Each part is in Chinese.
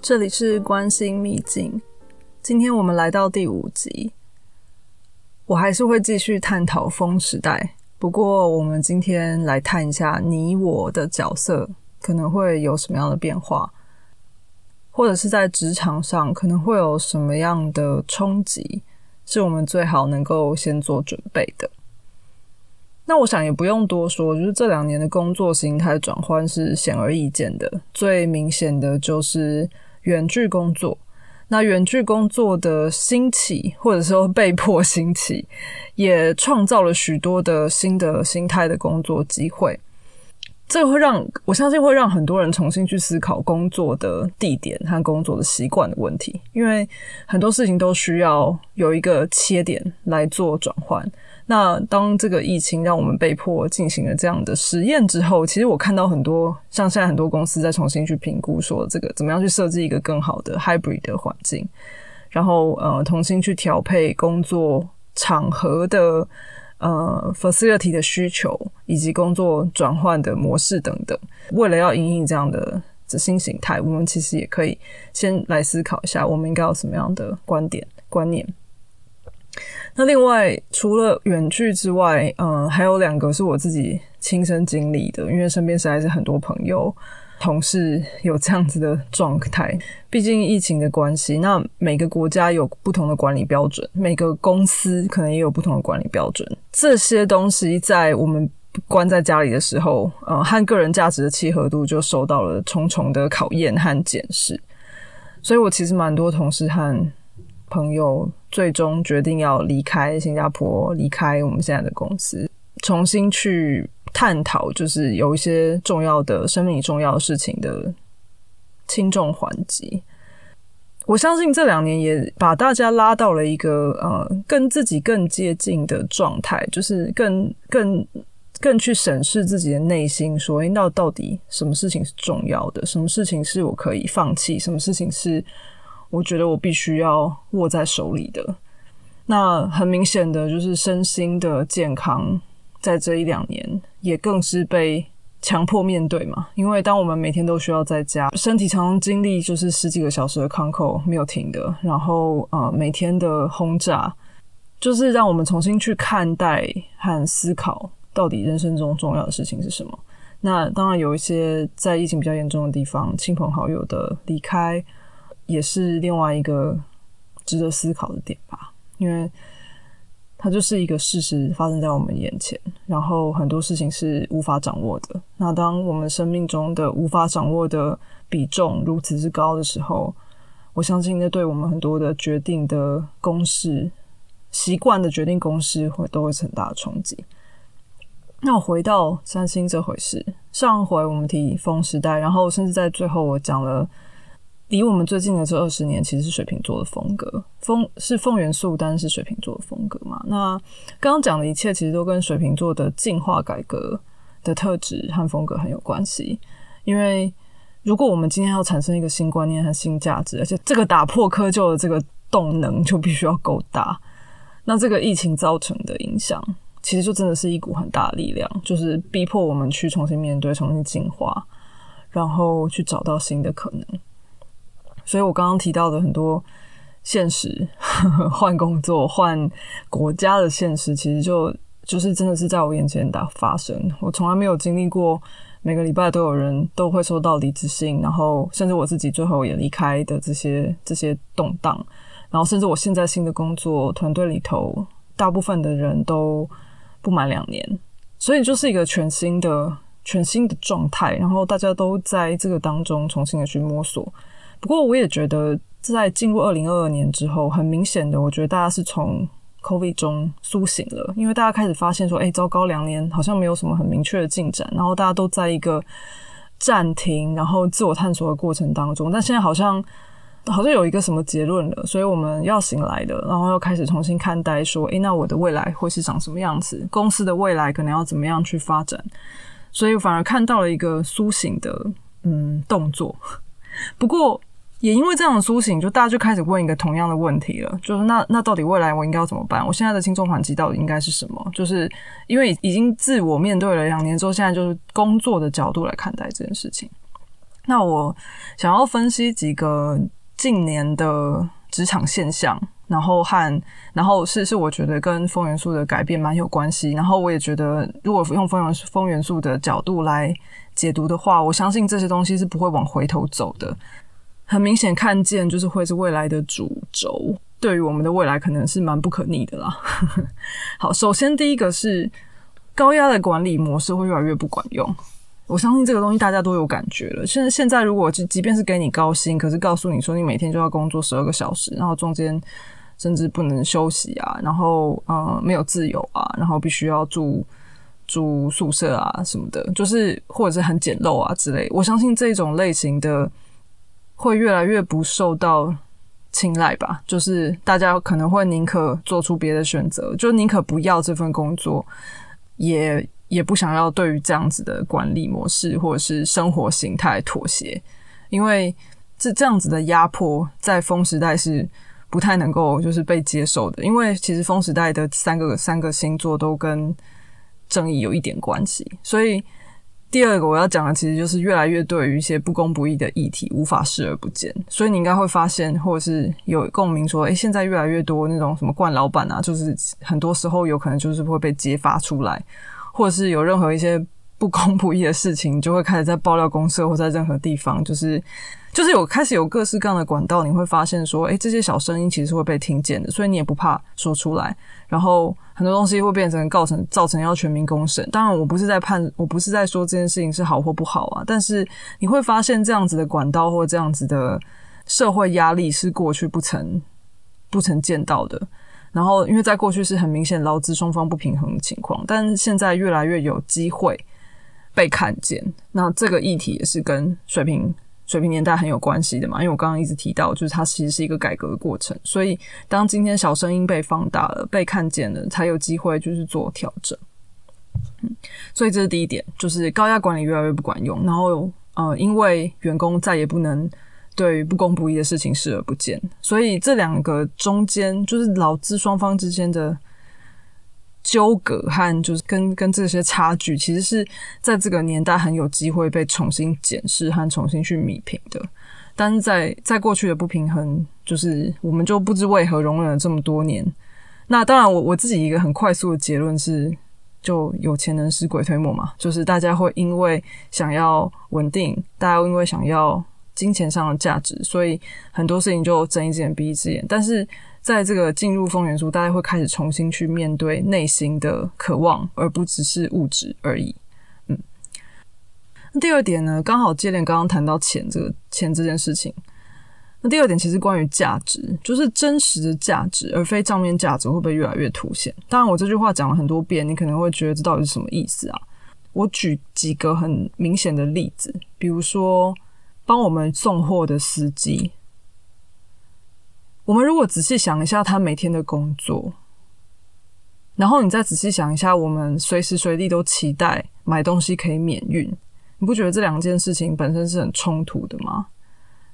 这里是关心秘境，今天我们来到第五集，我还是会继续探讨风时代，不过我们今天来探一下你我的角色可能会有什么样的变化，或者是在职场上可能会有什么样的冲击，是我们最好能够先做准备的。那我想也不用多说，就是这两年的工作形态转换是显而易见的，最明显的就是远距工作。那远距工作的兴起，或者说被迫兴起，也创造了许多的新的心态的工作机会。这会让我相信会让很多人重新去思考工作的地点和工作的习惯的问题，因为很多事情都需要有一个切点来做转换。那当这个疫情让我们被迫进行了这样的实验之后，其实我看到很多像现在很多公司在重新去评估说这个怎么样去设置一个更好的 hybrid 的环境，然后呃重新去调配工作场合的呃 facility 的需求以及工作转换的模式等等。为了要应应这样的新形态，我们其实也可以先来思考一下，我们应该有什么样的观点观念。那另外，除了远距之外，嗯，还有两个是我自己亲身经历的，因为身边实在是很多朋友、同事有这样子的状态。毕竟疫情的关系，那每个国家有不同的管理标准，每个公司可能也有不同的管理标准。这些东西在我们关在家里的时候，呃，和个人价值的契合度就受到了重重的考验和检视。所以我其实蛮多同事和。朋友最终决定要离开新加坡，离开我们现在的公司，重新去探讨，就是有一些重要的生命重要的事情的轻重缓急。我相信这两年也把大家拉到了一个呃，跟自己更接近的状态，就是更更更去审视自己的内心，说：那到底什么事情是重要的？什么事情是我可以放弃？什么事情是？我觉得我必须要握在手里的，那很明显的就是身心的健康，在这一两年也更是被强迫面对嘛。因为当我们每天都需要在家，身体常常经历就是十几个小时的康扣没有停的，然后呃每天的轰炸，就是让我们重新去看待和思考，到底人生中重要的事情是什么。那当然有一些在疫情比较严重的地方，亲朋好友的离开。也是另外一个值得思考的点吧，因为它就是一个事实发生在我们眼前，然后很多事情是无法掌握的。那当我们生命中的无法掌握的比重如此之高的时候，我相信那对我们很多的决定的公式、习惯的决定公式会都会是很大的冲击。那我回到三星这回事，上回我们提风时代，然后甚至在最后我讲了。离我们最近的这二十年，其实是水瓶座的风格，风是风元素，但是水瓶座的风格嘛。那刚刚讲的一切，其实都跟水瓶座的进化改革的特质和风格很有关系。因为如果我们今天要产生一个新观念和新价值，而且这个打破窠臼的这个动能就必须要够大，那这个疫情造成的影响，其实就真的是一股很大的力量，就是逼迫我们去重新面对、重新进化，然后去找到新的可能。所以我刚刚提到的很多现实，换工作、换国家的现实，其实就就是真的是在我眼前的发生。我从来没有经历过每个礼拜都有人都会收到离职信，然后甚至我自己最后也离开的这些这些动荡，然后甚至我现在新的工作团队里头，大部分的人都不满两年，所以就是一个全新的全新的状态，然后大家都在这个当中重新的去摸索。不过，我也觉得在进入二零二二年之后，很明显的，我觉得大家是从 COVID 中苏醒了，因为大家开始发现说，哎，糟糕，两年好像没有什么很明确的进展，然后大家都在一个暂停，然后自我探索的过程当中。但现在好像好像有一个什么结论了，所以我们要醒来的，然后要开始重新看待说，哎，那我的未来会是长什么样子？公司的未来可能要怎么样去发展？所以反而看到了一个苏醒的嗯动作。不过。也因为这样的苏醒，就大家就开始问一个同样的问题了，就是那那到底未来我应该要怎么办？我现在的轻重缓急到底应该是什么？就是因为已经自我面对了两年之后，现在就是工作的角度来看待这件事情。那我想要分析几个近年的职场现象，然后和然后是是我觉得跟风元素的改变蛮有关系。然后我也觉得，如果用风元素风元素的角度来解读的话，我相信这些东西是不会往回头走的。很明显看见，就是会是未来的主轴，对于我们的未来可能是蛮不可逆的啦。好，首先第一个是高压的管理模式会越来越不管用。我相信这个东西大家都有感觉了。现在现在如果即即便是给你高薪，可是告诉你说你每天就要工作十二个小时，然后中间甚至不能休息啊，然后呃没有自由啊，然后必须要住住宿舍啊什么的，就是或者是很简陋啊之类。我相信这种类型的会越来越不受到青睐吧。就是大家可能会宁可做出别的选择，就宁可不要这份工作，也。也不想要对于这样子的管理模式或者是生活形态妥协，因为这这样子的压迫在风时代是不太能够就是被接受的。因为其实风时代的三个三个星座都跟正义有一点关系，所以第二个我要讲的其实就是越来越对于一些不公不义的议题无法视而不见。所以你应该会发现，或者是有共鸣说，诶，现在越来越多那种什么惯老板啊，就是很多时候有可能就是会被揭发出来。或者是有任何一些不公不义的事情，就会开始在爆料公社或在任何地方，就是就是有开始有各式各样的管道，你会发现说，哎，这些小声音其实会被听见的，所以你也不怕说出来。然后很多东西会变成造成造成要全民公审。当然，我不是在判，我不是在说这件事情是好或不好啊。但是你会发现这样子的管道或这样子的社会压力是过去不曾不曾见到的。然后，因为在过去是很明显劳资双方不平衡的情况，但现在越来越有机会被看见。那这个议题也是跟水平水平年代很有关系的嘛？因为我刚刚一直提到，就是它其实是一个改革的过程。所以，当今天小声音被放大了、被看见了，才有机会就是做调整。嗯，所以这是第一点，就是高压管理越来越不管用。然后，呃，因为员工再也不能。对不公不义的事情视而不见，所以这两个中间就是劳资双方之间的纠葛和就是跟跟这些差距，其实是在这个年代很有机会被重新检视和重新去弥平的。但是在在过去的不平衡，就是我们就不知为何容忍了这么多年。那当然，我我自己一个很快速的结论是，就有钱能使鬼推磨嘛，就是大家会因为想要稳定，大家因为想要。金钱上的价值，所以很多事情就睁一只眼闭一只眼。但是在这个进入风元素，大家会开始重新去面对内心的渴望，而不只是物质而已。嗯，那第二点呢，刚好接连刚刚谈到钱这个钱这件事情。那第二点其实关于价值，就是真实的价值，而非账面价值，会不会越来越凸显？当然，我这句话讲了很多遍，你可能会觉得这到底是什么意思啊？我举几个很明显的例子，比如说。帮我们送货的司机，我们如果仔细想一下他每天的工作，然后你再仔细想一下，我们随时随地都期待买东西可以免运，你不觉得这两件事情本身是很冲突的吗？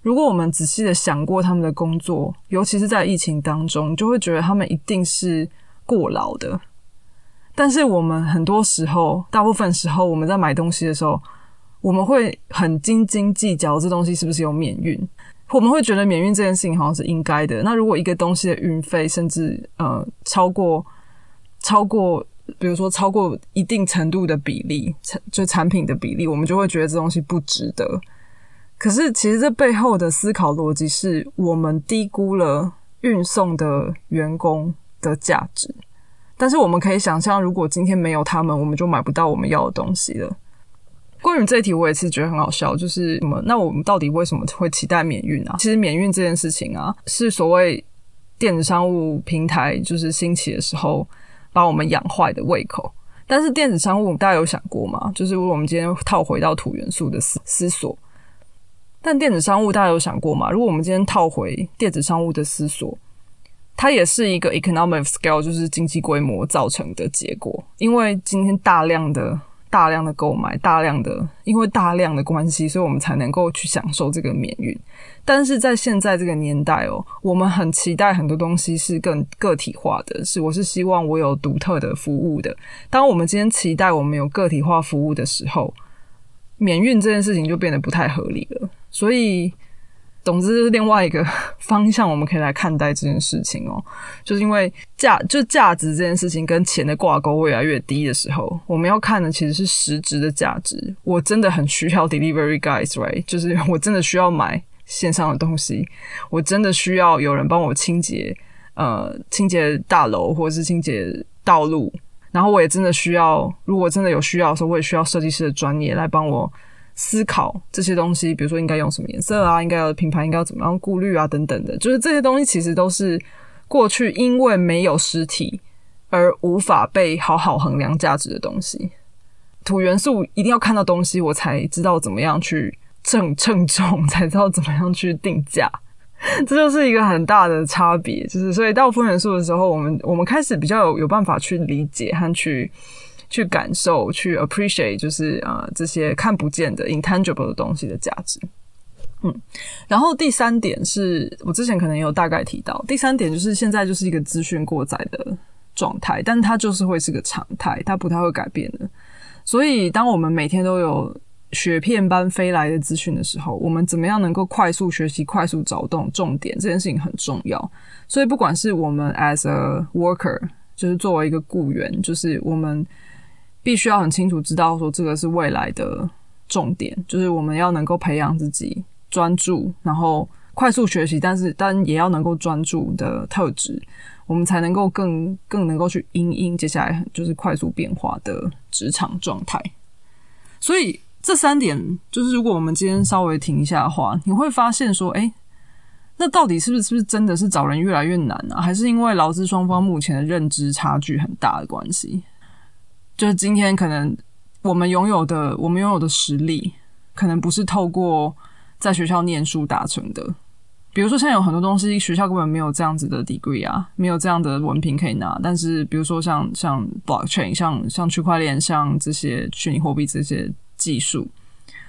如果我们仔细的想过他们的工作，尤其是在疫情当中，就会觉得他们一定是过劳的。但是我们很多时候，大部分时候，我们在买东西的时候。我们会很斤斤计较这东西是不是有免运，我们会觉得免运这件事情好像是应该的。那如果一个东西的运费甚至呃超过超过，比如说超过一定程度的比例，产就产品的比例，我们就会觉得这东西不值得。可是其实这背后的思考逻辑是我们低估了运送的员工的价值。但是我们可以想象，如果今天没有他们，我们就买不到我们要的东西了。关于这一题，我也是觉得很好笑，就是什么？那我们到底为什么会期待免运啊？其实免运这件事情啊，是所谓电子商务平台就是兴起的时候把我们养坏的胃口。但是电子商务，大家有想过吗？就是如果我们今天套回到土元素的思思索，但电子商务大家有想过吗？如果我们今天套回电子商务的思索，它也是一个 economic scale，就是经济规模造成的结果，因为今天大量的。大量的购买，大量的，因为大量的关系，所以我们才能够去享受这个免运。但是在现在这个年代哦，我们很期待很多东西是更个体化的，是我是希望我有独特的服务的。当我们今天期待我们有个体化服务的时候，免运这件事情就变得不太合理了。所以，总之，另外一个 方向我们可以来看待这件事情哦，就是因为价就价值这件事情跟钱的挂钩越来越低的时候，我们要看的其实是实质的价值。我真的很需要 delivery guys，right？就是我真的需要买线上的东西，我真的需要有人帮我清洁，呃，清洁大楼或者是清洁道路，然后我也真的需要，如果真的有需要的时候，我也需要设计师的专业来帮我。思考这些东西，比如说应该用什么颜色啊，应该要品牌应该要怎么样顾虑啊，等等的，就是这些东西其实都是过去因为没有实体而无法被好好衡量价值的东西。土元素一定要看到东西，我才知道怎么样去称称重，才知道怎么样去定价。这就是一个很大的差别。就是所以到风元素的时候，我们我们开始比较有有办法去理解和去。去感受，去 appreciate，就是啊，这些看不见的 intangible 的东西的价值。嗯，然后第三点是我之前可能也有大概提到，第三点就是现在就是一个资讯过载的状态，但它就是会是个常态，它不太会改变的。所以，当我们每天都有雪片般飞来的资讯的时候，我们怎么样能够快速学习、快速找动重点，这件事情很重要。所以，不管是我们 as a worker，就是作为一个雇员，就是我们。必须要很清楚知道说这个是未来的重点，就是我们要能够培养自己专注，然后快速学习，但是但也要能够专注的特质，我们才能够更更能够去应应接下来就是快速变化的职场状态。所以这三点就是，如果我们今天稍微停一下的话，你会发现说，哎，那到底是不是是不是真的是找人越来越难啊？还是因为劳资双方目前的认知差距很大的关系？就是今天可能我们拥有的，我们拥有的实力，可能不是透过在学校念书达成的。比如说，现在有很多东西，学校根本没有这样子的 degree 啊，没有这样的文凭可以拿。但是，比如说像像 blockchain，像像区块链，像这些虚拟货币这些技术，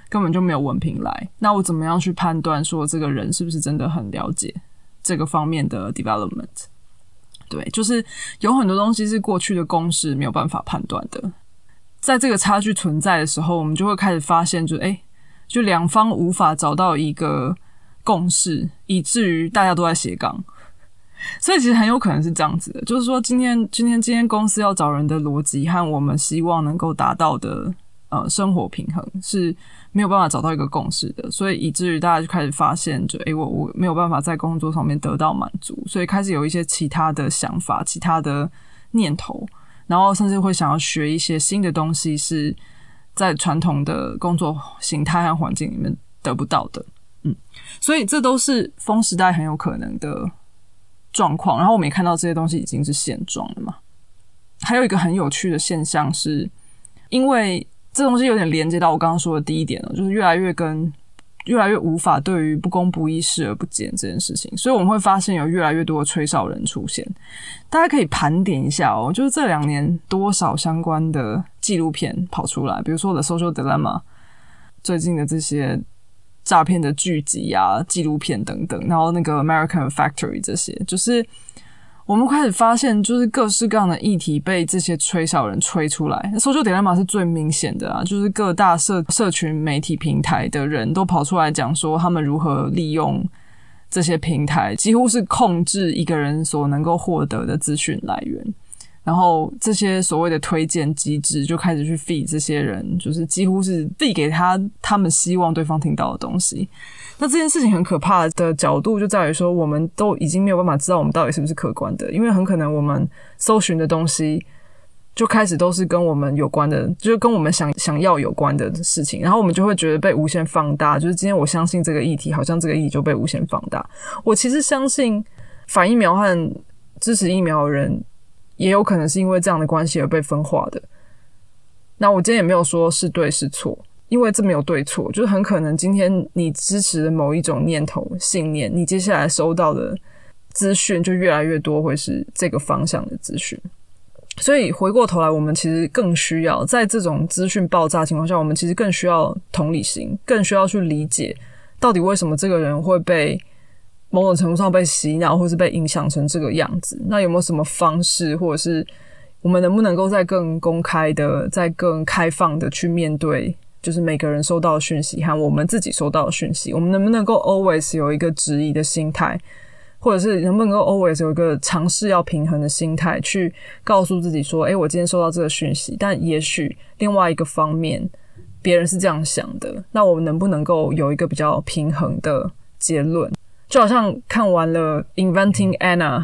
根本就没有文凭来。那我怎么样去判断说这个人是不是真的很了解这个方面的 development？对，就是有很多东西是过去的公式没有办法判断的，在这个差距存在的时候，我们就会开始发现，就哎，就两方无法找到一个共识，以至于大家都在斜杠。所以其实很有可能是这样子的，就是说今天今天今天公司要找人的逻辑和我们希望能够达到的呃生活平衡是。没有办法找到一个共识的，所以以至于大家就开始发现，就诶，我我没有办法在工作上面得到满足，所以开始有一些其他的想法、其他的念头，然后甚至会想要学一些新的东西，是在传统的工作形态和环境里面得不到的。嗯，所以这都是风时代很有可能的状况。然后我们也看到这些东西已经是现状了嘛。还有一个很有趣的现象是，因为。这东西有点连接到我刚刚说的第一点了，就是越来越跟越来越无法对于不公不义视而不见这件事情，所以我们会发现有越来越多的吹哨人出现。大家可以盘点一下哦，就是这两年多少相关的纪录片跑出来，比如说《的 Social Dilemma》最近的这些诈骗的剧集啊、纪录片等等，然后那个《American Factory》这些，就是。我们开始发现，就是各式各样的议题被这些吹哨人吹出来。搜救点代码是最明显的啊，就是各大社社群媒体平台的人都跑出来讲说，他们如何利用这些平台，几乎是控制一个人所能够获得的资讯来源。然后这些所谓的推荐机制就开始去 feed 这些人，就是几乎是递给他他们希望对方听到的东西。那这件事情很可怕的角度就在于说，我们都已经没有办法知道我们到底是不是客观的，因为很可能我们搜寻的东西就开始都是跟我们有关的，就是跟我们想想要有关的事情，然后我们就会觉得被无限放大。就是今天我相信这个议题，好像这个议题就被无限放大。我其实相信反疫苗和支持疫苗的人，也有可能是因为这样的关系而被分化的。那我今天也没有说是对是错。因为这没有对错，就是很可能今天你支持的某一种念头、信念，你接下来收到的资讯就越来越多，会是这个方向的资讯。所以回过头来，我们其实更需要在这种资讯爆炸情况下，我们其实更需要同理心，更需要去理解到底为什么这个人会被某种程度上被洗脑，或是被影响成这个样子。那有没有什么方式，或者是我们能不能够在更公开的、在更开放的去面对？就是每个人收到的讯息和我们自己收到的讯息，我们能不能够 always 有一个质疑的心态，或者是能不能够 always 有一个尝试要平衡的心态，去告诉自己说，诶，我今天收到这个讯息，但也许另外一个方面别人是这样想的，那我们能不能够有一个比较平衡的结论？就好像看完了《Inventing Anna》，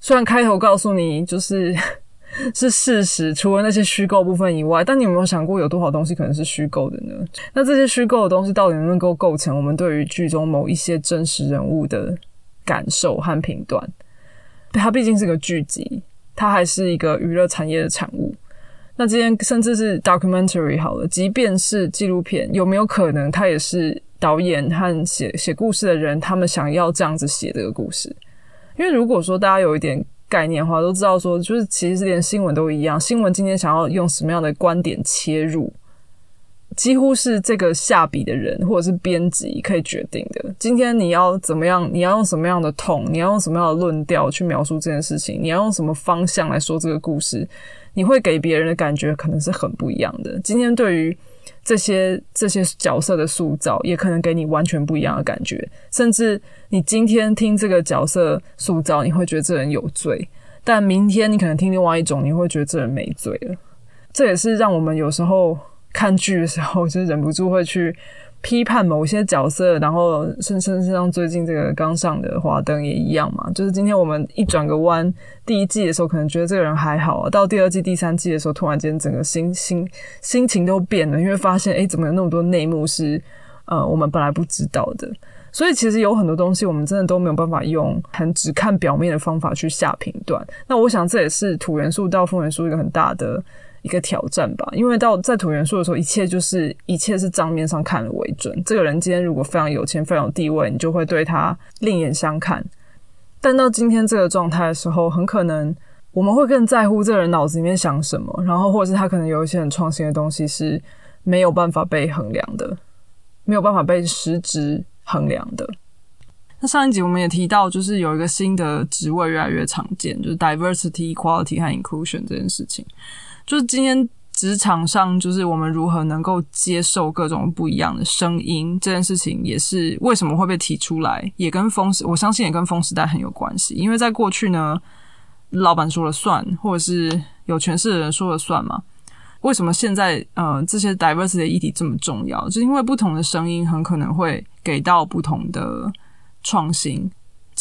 虽然开头告诉你就是。是事实，除了那些虚构部分以外，但你有没有想过，有多少东西可能是虚构的呢？那这些虚构的东西到底能不能够构成我们对于剧中某一些真实人物的感受和评断？它毕竟是个剧集，它还是一个娱乐产业的产物。那今天甚至是 documentary 好了，即便是纪录片，有没有可能它也是导演和写写故事的人他们想要这样子写这个故事？因为如果说大家有一点。概念的话都知道，说就是其实连新闻都一样。新闻今天想要用什么样的观点切入，几乎是这个下笔的人或者是编辑可以决定的。今天你要怎么样？你要用什么样的痛？你要用什么样的论调去描述这件事情？你要用什么方向来说这个故事？你会给别人的感觉可能是很不一样的。今天对于这些这些角色的塑造，也可能给你完全不一样的感觉。甚至你今天听这个角色塑造，你会觉得这人有罪；但明天你可能听另外一种，你会觉得这人没罪了。这也是让我们有时候看剧的时候，就忍不住会去。批判某些角色，然后甚甚至像最近这个刚上的华灯也一样嘛，就是今天我们一转个弯，第一季的时候可能觉得这个人还好啊，到第二季、第三季的时候，突然间整个心心心情都变了，因为发现哎，怎么有那么多内幕是呃我们本来不知道的，所以其实有很多东西我们真的都没有办法用很只看表面的方法去下评断。那我想这也是土元素到风元素一个很大的。一个挑战吧，因为到在土元素的时候，一切就是一切是账面上看了为准。这个人今天如果非常有钱、非常有地位，你就会对他另眼相看。但到今天这个状态的时候，很可能我们会更在乎这个人脑子里面想什么，然后或者是他可能有一些很创新的东西是没有办法被衡量的，没有办法被实质衡量的。那上一集我们也提到，就是有一个新的职位越来越常见，就是 diversity、equality 和 inclusion 这件事情。就是今天职场上，就是我们如何能够接受各种不一样的声音这件事情，也是为什么会被提出来，也跟风，我相信也跟风时代很有关系。因为在过去呢，老板说了算，或者是有权势的人说了算嘛。为什么现在呃这些 diversity 的议题这么重要？就是因为不同的声音很可能会给到不同的创新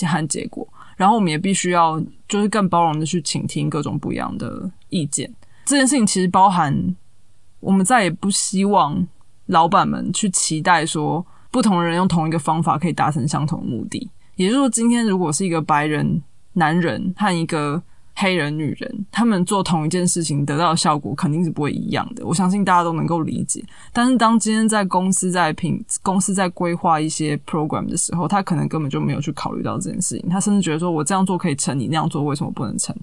和结果，然后我们也必须要就是更包容的去倾听各种不一样的意见。这件事情其实包含，我们再也不希望老板们去期待说，不同人用同一个方法可以达成相同的目的。也就是说，今天如果是一个白人男人和一个黑人女人，他们做同一件事情得到的效果肯定是不会一样的。我相信大家都能够理解。但是，当今天在公司在评公司在规划一些 program 的时候，他可能根本就没有去考虑到这件事情。他甚至觉得说，我这样做可以成，你那样做为什么不能成？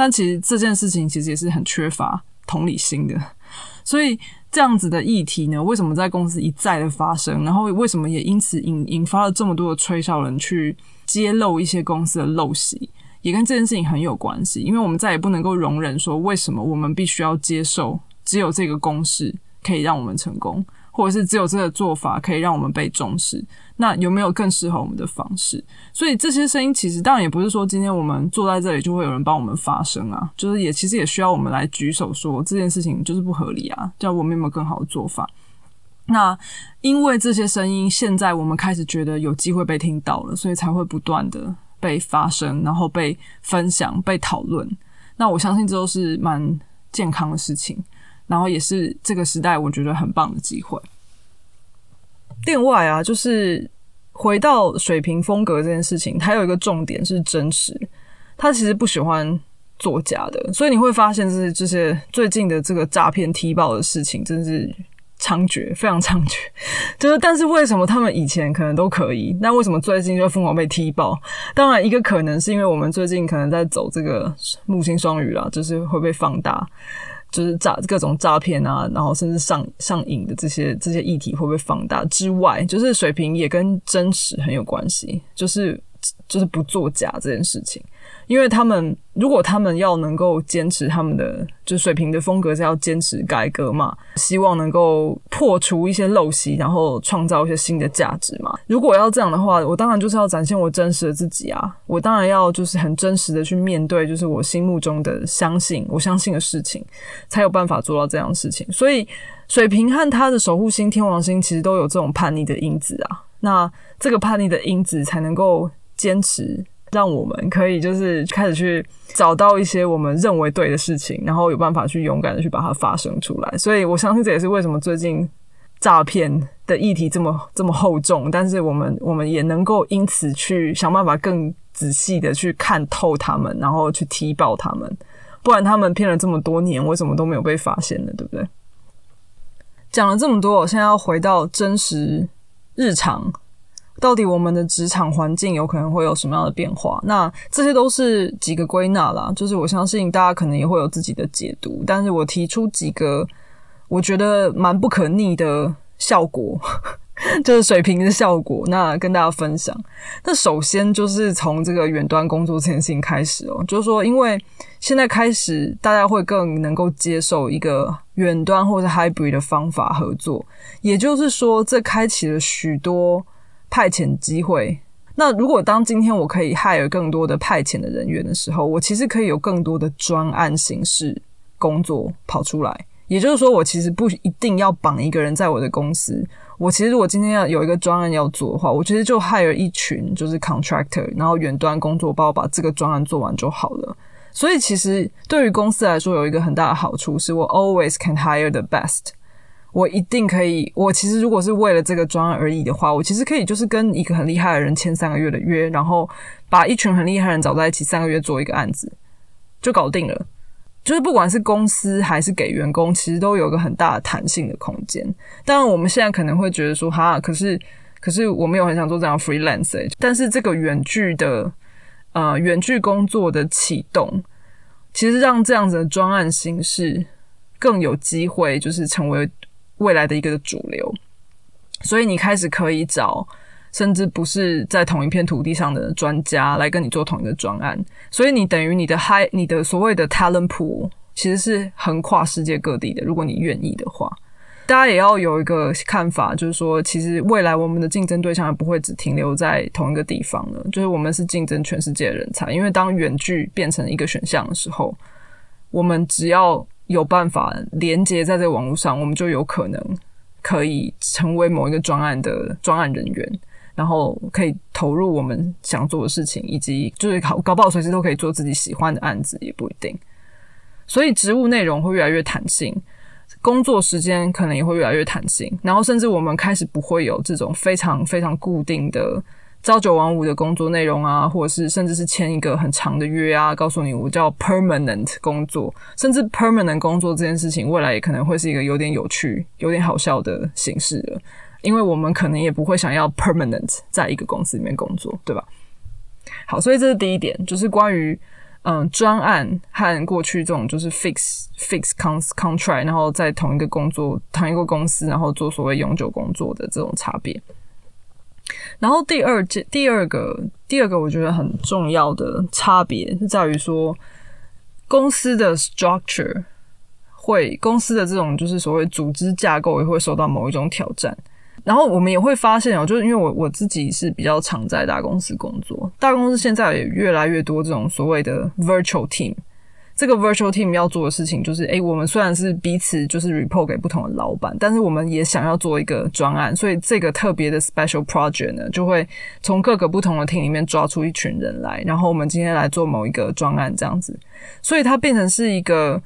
但其实这件事情其实也是很缺乏同理心的，所以这样子的议题呢，为什么在公司一再的发生？然后为什么也因此引引发了这么多的吹哨人去揭露一些公司的陋习，也跟这件事情很有关系。因为我们再也不能够容忍说，为什么我们必须要接受只有这个公式可以让我们成功。或者是只有这个做法可以让我们被重视，那有没有更适合我们的方式？所以这些声音其实当然也不是说今天我们坐在这里就会有人帮我们发声啊，就是也其实也需要我们来举手说这件事情就是不合理啊，叫我们有没有更好的做法？那因为这些声音现在我们开始觉得有机会被听到了，所以才会不断的被发声，然后被分享、被讨论。那我相信这都是蛮健康的事情。然后也是这个时代我觉得很棒的机会。另外啊，就是回到水平风格这件事情，还有一个重点是真实。他其实不喜欢作假的，所以你会发现，这这些最近的这个诈骗踢爆的事情，真是猖獗，非常猖獗。就是，但是为什么他们以前可能都可以，那为什么最近就疯狂被踢爆？当然，一个可能是因为我们最近可能在走这个木星双鱼啦，就是会被放大。就是诈各种诈骗啊，然后甚至上上瘾的这些这些议题会不会放大之外，就是水平也跟真实很有关系。就是就是不作假这件事情。因为他们如果他们要能够坚持他们的就水平的风格是要坚持改革嘛，希望能够破除一些陋习，然后创造一些新的价值嘛。如果要这样的话，我当然就是要展现我真实的自己啊，我当然要就是很真实的去面对，就是我心目中的相信我相信的事情，才有办法做到这样的事情。所以水瓶和他的守护星天王星其实都有这种叛逆的因子啊，那这个叛逆的因子才能够坚持。让我们可以就是开始去找到一些我们认为对的事情，然后有办法去勇敢的去把它发生出来。所以我相信这也是为什么最近诈骗的议题这么这么厚重，但是我们我们也能够因此去想办法更仔细的去看透他们，然后去踢爆他们。不然他们骗了这么多年，为什么都没有被发现呢？对不对？讲了这么多，我现在要回到真实日常。到底我们的职场环境有可能会有什么样的变化？那这些都是几个归纳啦，就是我相信大家可能也会有自己的解读，但是我提出几个我觉得蛮不可逆的效果，就是水平的效果，那跟大家分享。那首先就是从这个远端工作这件事情开始哦，就是说，因为现在开始大家会更能够接受一个远端或者 hybrid 的方法合作，也就是说，这开启了许多。派遣机会。那如果当今天我可以 hire 更多的派遣的人员的时候，我其实可以有更多的专案形式工作跑出来。也就是说，我其实不一定要绑一个人在我的公司。我其实如果今天要有一个专案要做的话，我其实就 hire 一群就是 contractor，然后远端工作帮我把这个专案做完就好了。所以其实对于公司来说，有一个很大的好处是我 always can hire the best。我一定可以。我其实如果是为了这个专案而已的话，我其实可以就是跟一个很厉害的人签三个月的约，然后把一群很厉害人找在一起，三个月做一个案子就搞定了。就是不管是公司还是给员工，其实都有个很大的弹性的空间。当然，我们现在可能会觉得说，哈，可是可是我没有很想做这样 freelance。但是这个远距的呃远距工作的启动，其实让这样子的专案形式更有机会，就是成为。未来的一个主流，所以你开始可以找甚至不是在同一片土地上的专家来跟你做同一个专案，所以你等于你的 high 你的所谓的 talent pool 其实是横跨世界各地的。如果你愿意的话，大家也要有一个看法，就是说，其实未来我们的竞争对象也不会只停留在同一个地方了，就是我们是竞争全世界人才。因为当远距变成一个选项的时候，我们只要。有办法连接在这个网络上，我们就有可能可以成为某一个专案的专案人员，然后可以投入我们想做的事情，以及就是搞搞不好随时都可以做自己喜欢的案子，也不一定。所以职务内容会越来越弹性，工作时间可能也会越来越弹性，然后甚至我们开始不会有这种非常非常固定的。朝九晚五的工作内容啊，或者是甚至是签一个很长的约啊，告诉你我叫 permanent 工作，甚至 permanent 工作这件事情，未来也可能会是一个有点有趣、有点好笑的形式了。因为我们可能也不会想要 permanent 在一个公司里面工作，对吧？好，所以这是第一点，就是关于嗯专案和过去这种就是 fix fix con contract，然后在同一个工作、同一个公司，然后做所谓永久工作的这种差别。然后第二件，第二个，第二个，我觉得很重要的差别是在于说，公司的 structure 会，公司的这种就是所谓组织架构也会受到某一种挑战。然后我们也会发现哦，就是因为我我自己是比较常在大公司工作，大公司现在也越来越多这种所谓的 virtual team。这个 virtual team 要做的事情就是，诶，我们虽然是彼此就是 report 给不同的老板，但是我们也想要做一个专案，所以这个特别的 special project 呢，就会从各个不同的 team 里面抓出一群人来，然后我们今天来做某一个专案这样子，所以它变成是一个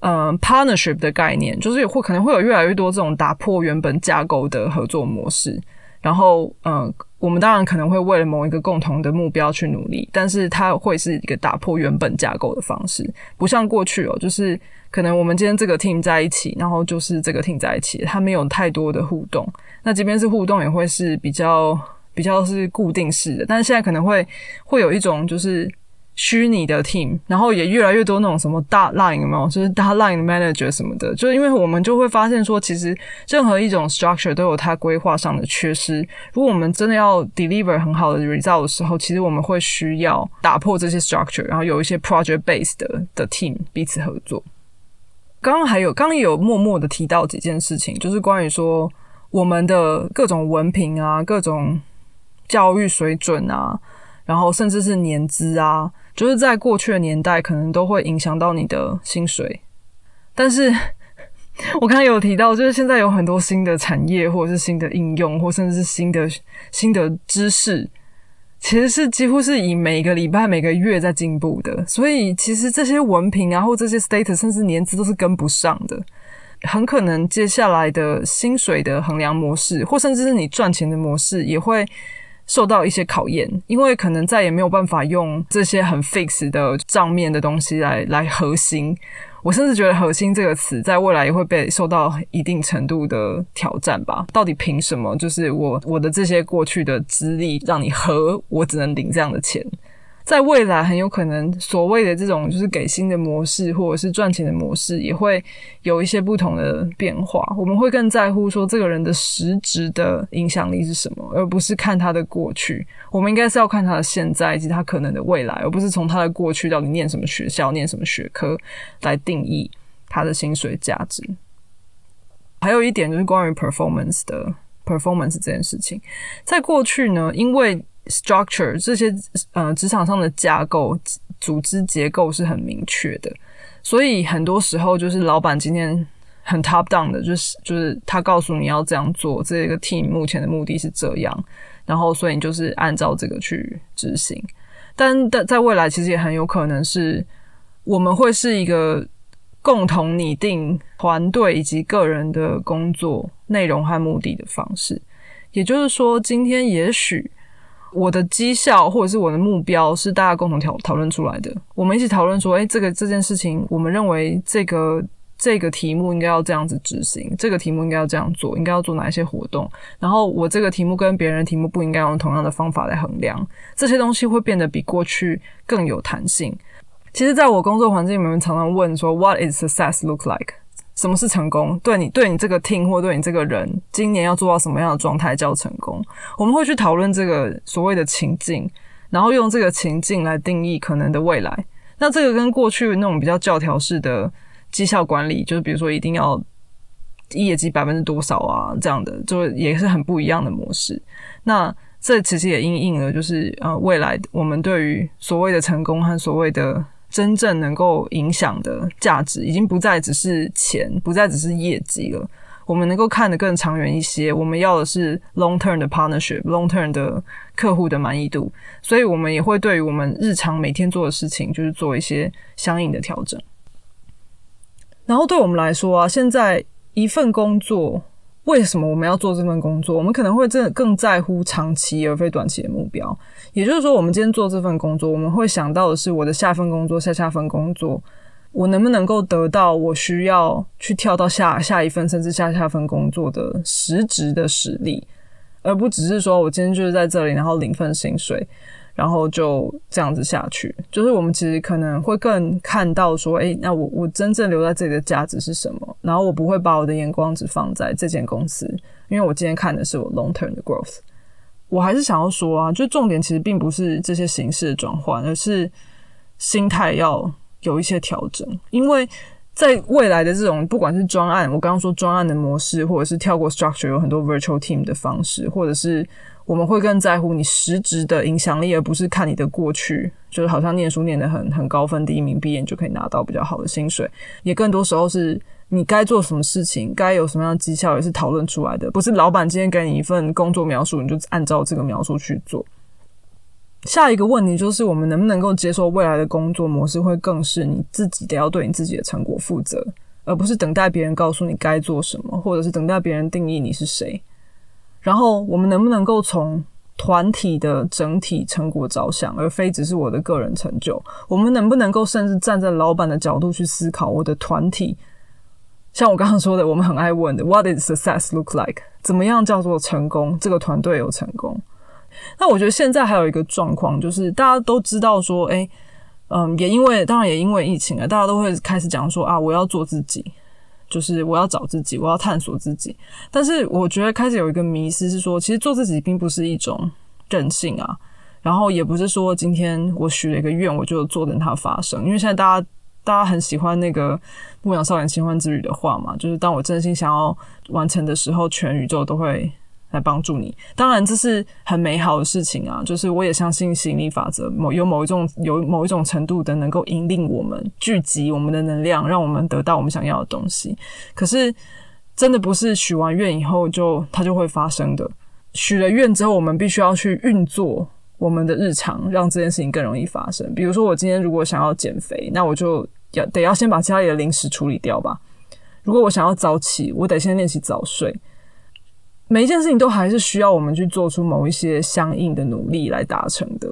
嗯 partnership 的概念，就是会可能会有越来越多这种打破原本架构的合作模式。然后，嗯，我们当然可能会为了某一个共同的目标去努力，但是它会是一个打破原本架构的方式，不像过去哦，就是可能我们今天这个 team 在一起，然后就是这个 team 在一起，它没有太多的互动。那即便是互动，也会是比较比较是固定式的。但是现在可能会会有一种就是虚拟的 team，然后也越来越多那种什么大 line 有没有？就是大 line manager 什么的，就是因为我们就会发现说，其实任何一种 structure 都有它规划上的缺失。如果我们真的要 deliver 很好的 result 的时候，其实我们会需要打破这些 structure，然后有一些 project based 的的 team 彼此合作。刚刚还有，刚刚有默默的提到几件事情，就是关于说我们的各种文凭啊，各种教育水准啊。然后甚至是年资啊，就是在过去的年代，可能都会影响到你的薪水。但是我刚刚有提到，就是现在有很多新的产业，或者是新的应用，或甚至是新的新的知识，其实是几乎是以每个礼拜、每个月在进步的。所以其实这些文凭啊，或这些 status，甚至年资都是跟不上的。很可能接下来的薪水的衡量模式，或甚至是你赚钱的模式，也会。受到一些考验，因为可能再也没有办法用这些很 fix 的账面的东西来来核心。我甚至觉得“核心”这个词在未来也会被受到一定程度的挑战吧？到底凭什么？就是我我的这些过去的资历让你核，我只能领这样的钱。在未来，很有可能所谓的这种就是给薪的模式，或者是赚钱的模式，也会有一些不同的变化。我们会更在乎说这个人的实质的影响力是什么，而不是看他的过去。我们应该是要看他的现在以及他可能的未来，而不是从他的过去到底念什么学校、念什么学科来定义他的薪水价值。还有一点就是关于 performance 的 performance 这件事情，在过去呢，因为 structure 这些呃职场上的架构组织结构是很明确的，所以很多时候就是老板今天很 top down 的，就是就是他告诉你要这样做，这个 team 目前的目的是这样，然后所以你就是按照这个去执行。但但在未来其实也很有可能是我们会是一个共同拟定团队以及个人的工作内容和目的的方式，也就是说，今天也许。我的绩效或者是我的目标是大家共同讨讨论出来的。我们一起讨论说，哎，这个这件事情，我们认为这个这个题目应该要这样子执行，这个题目应该要这样做，应该要做哪一些活动。然后我这个题目跟别人的题目不应该用同样的方法来衡量。这些东西会变得比过去更有弹性。其实，在我工作环境里面，常常问说，What is success look like？什么是成功？对你，对你这个 team 或对你这个人，今年要做到什么样的状态叫成功？我们会去讨论这个所谓的情境，然后用这个情境来定义可能的未来。那这个跟过去那种比较教条式的绩效管理，就是比如说一定要业绩百分之多少啊这样的，就也是很不一样的模式。那这其实也应应了，就是呃，未来我们对于所谓的成功和所谓的。真正能够影响的价值，已经不再只是钱，不再只是业绩了。我们能够看得更长远一些。我们要的是 long term 的 partnership，long term 的客户的满意度。所以，我们也会对于我们日常每天做的事情，就是做一些相应的调整。然后，对我们来说啊，现在一份工作。为什么我们要做这份工作？我们可能会真的更在乎长期而非短期的目标。也就是说，我们今天做这份工作，我们会想到的是我的下份工作、下下份工作，我能不能够得到我需要去跳到下下一份甚至下下份工作的实质的实力，而不只是说我今天就是在这里，然后领份薪水。然后就这样子下去，就是我们其实可能会更看到说，哎，那我我真正留在这里的价值是什么？然后我不会把我的眼光只放在这间公司，因为我今天看的是我 long term 的 growth。我还是想要说啊，就重点其实并不是这些形式的转换，而是心态要有一些调整。因为在未来的这种不管是专案，我刚刚说专案的模式，或者是跳过 structure 有很多 virtual team 的方式，或者是。我们会更在乎你实质的影响力，而不是看你的过去，就是好像念书念得很很高分，第一名毕业你就可以拿到比较好的薪水。也更多时候是你该做什么事情，该有什么样的绩效，也是讨论出来的，不是老板今天给你一份工作描述，你就按照这个描述去做。下一个问题就是，我们能不能够接受未来的工作模式会更是你自己得要对你自己的成果负责，而不是等待别人告诉你该做什么，或者是等待别人定义你是谁。然后我们能不能够从团体的整体成果着想，而非只是我的个人成就？我们能不能够甚至站在老板的角度去思考我的团体？像我刚刚说的，我们很爱问的，What is success look like？怎么样叫做成功？这个团队有成功？那我觉得现在还有一个状况，就是大家都知道说，诶，嗯，也因为当然也因为疫情啊，大家都会开始讲说啊，我要做自己，就是我要找自己，我要探索自己。但是我觉得开始有一个迷失是说，其实做自己并不是一种任性啊，然后也不是说今天我许了一个愿，我就坐等它发生。因为现在大家大家很喜欢那个牧羊少年奇幻之旅的话嘛，就是当我真心想要完成的时候，全宇宙都会。来帮助你，当然这是很美好的事情啊！就是我也相信吸引力法则，某有某一种有某一种程度的能够引领我们聚集我们的能量，让我们得到我们想要的东西。可是真的不是许完愿以后就它就会发生的。许了愿之后，我们必须要去运作我们的日常，让这件事情更容易发生。比如说，我今天如果想要减肥，那我就要得要先把家里的零食处理掉吧。如果我想要早起，我得先练习早睡。每一件事情都还是需要我们去做出某一些相应的努力来达成的。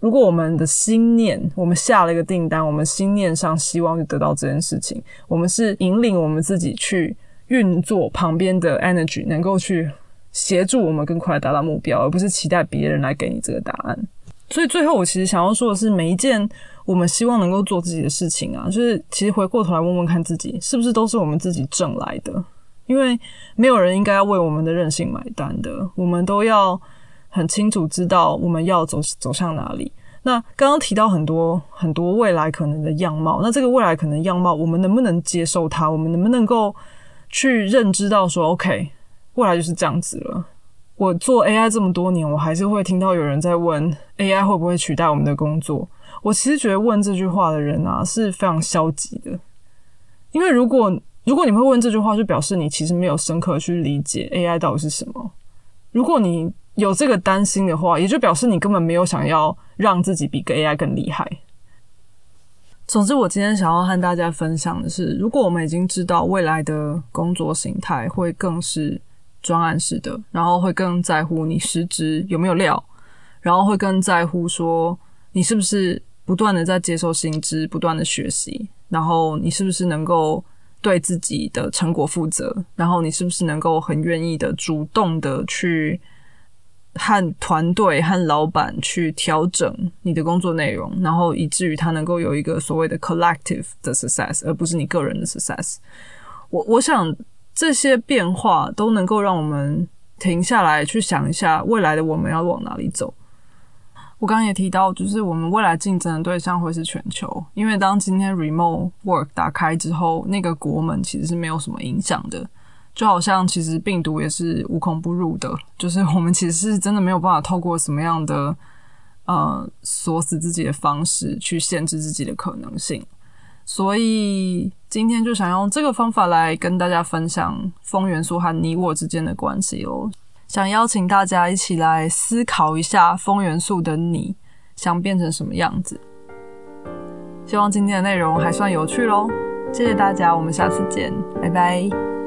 如果我们的心念，我们下了一个订单，我们心念上希望去得到这件事情，我们是引领我们自己去运作旁边的 energy，能够去协助我们更快达到目标，而不是期待别人来给你这个答案。所以最后，我其实想要说的是，每一件我们希望能够做自己的事情啊，就是其实回过头来问问看自己，是不是都是我们自己挣来的。因为没有人应该要为我们的任性买单的，我们都要很清楚知道我们要走走向哪里。那刚刚提到很多很多未来可能的样貌，那这个未来可能样貌，我们能不能接受它？我们能不能够去认知到说，OK，未来就是这样子了。我做 AI 这么多年，我还是会听到有人在问 AI 会不会取代我们的工作。我其实觉得问这句话的人啊是非常消极的，因为如果如果你会问这句话，就表示你其实没有深刻去理解 AI 到底是什么。如果你有这个担心的话，也就表示你根本没有想要让自己比个 AI 更厉害。总之，我今天想要和大家分享的是，如果我们已经知道未来的工作形态会更是专案式的，然后会更在乎你实职有没有料，然后会更在乎说你是不是不断的在接受新知，不断的学习，然后你是不是能够。对自己的成果负责，然后你是不是能够很愿意的、主动的去和团队、和老板去调整你的工作内容，然后以至于他能够有一个所谓的 collective 的 success，而不是你个人的 success。我我想这些变化都能够让我们停下来去想一下，未来的我们要往哪里走。我刚刚也提到，就是我们未来竞争的对象会是全球，因为当今天 remote work 打开之后，那个国门其实是没有什么影响的，就好像其实病毒也是无孔不入的，就是我们其实是真的没有办法透过什么样的呃锁死自己的方式去限制自己的可能性，所以今天就想用这个方法来跟大家分享风元素和你我之间的关系哦。想邀请大家一起来思考一下风元素的你想变成什么样子。希望今天的内容还算有趣喽，谢谢大家，我们下次见，拜拜。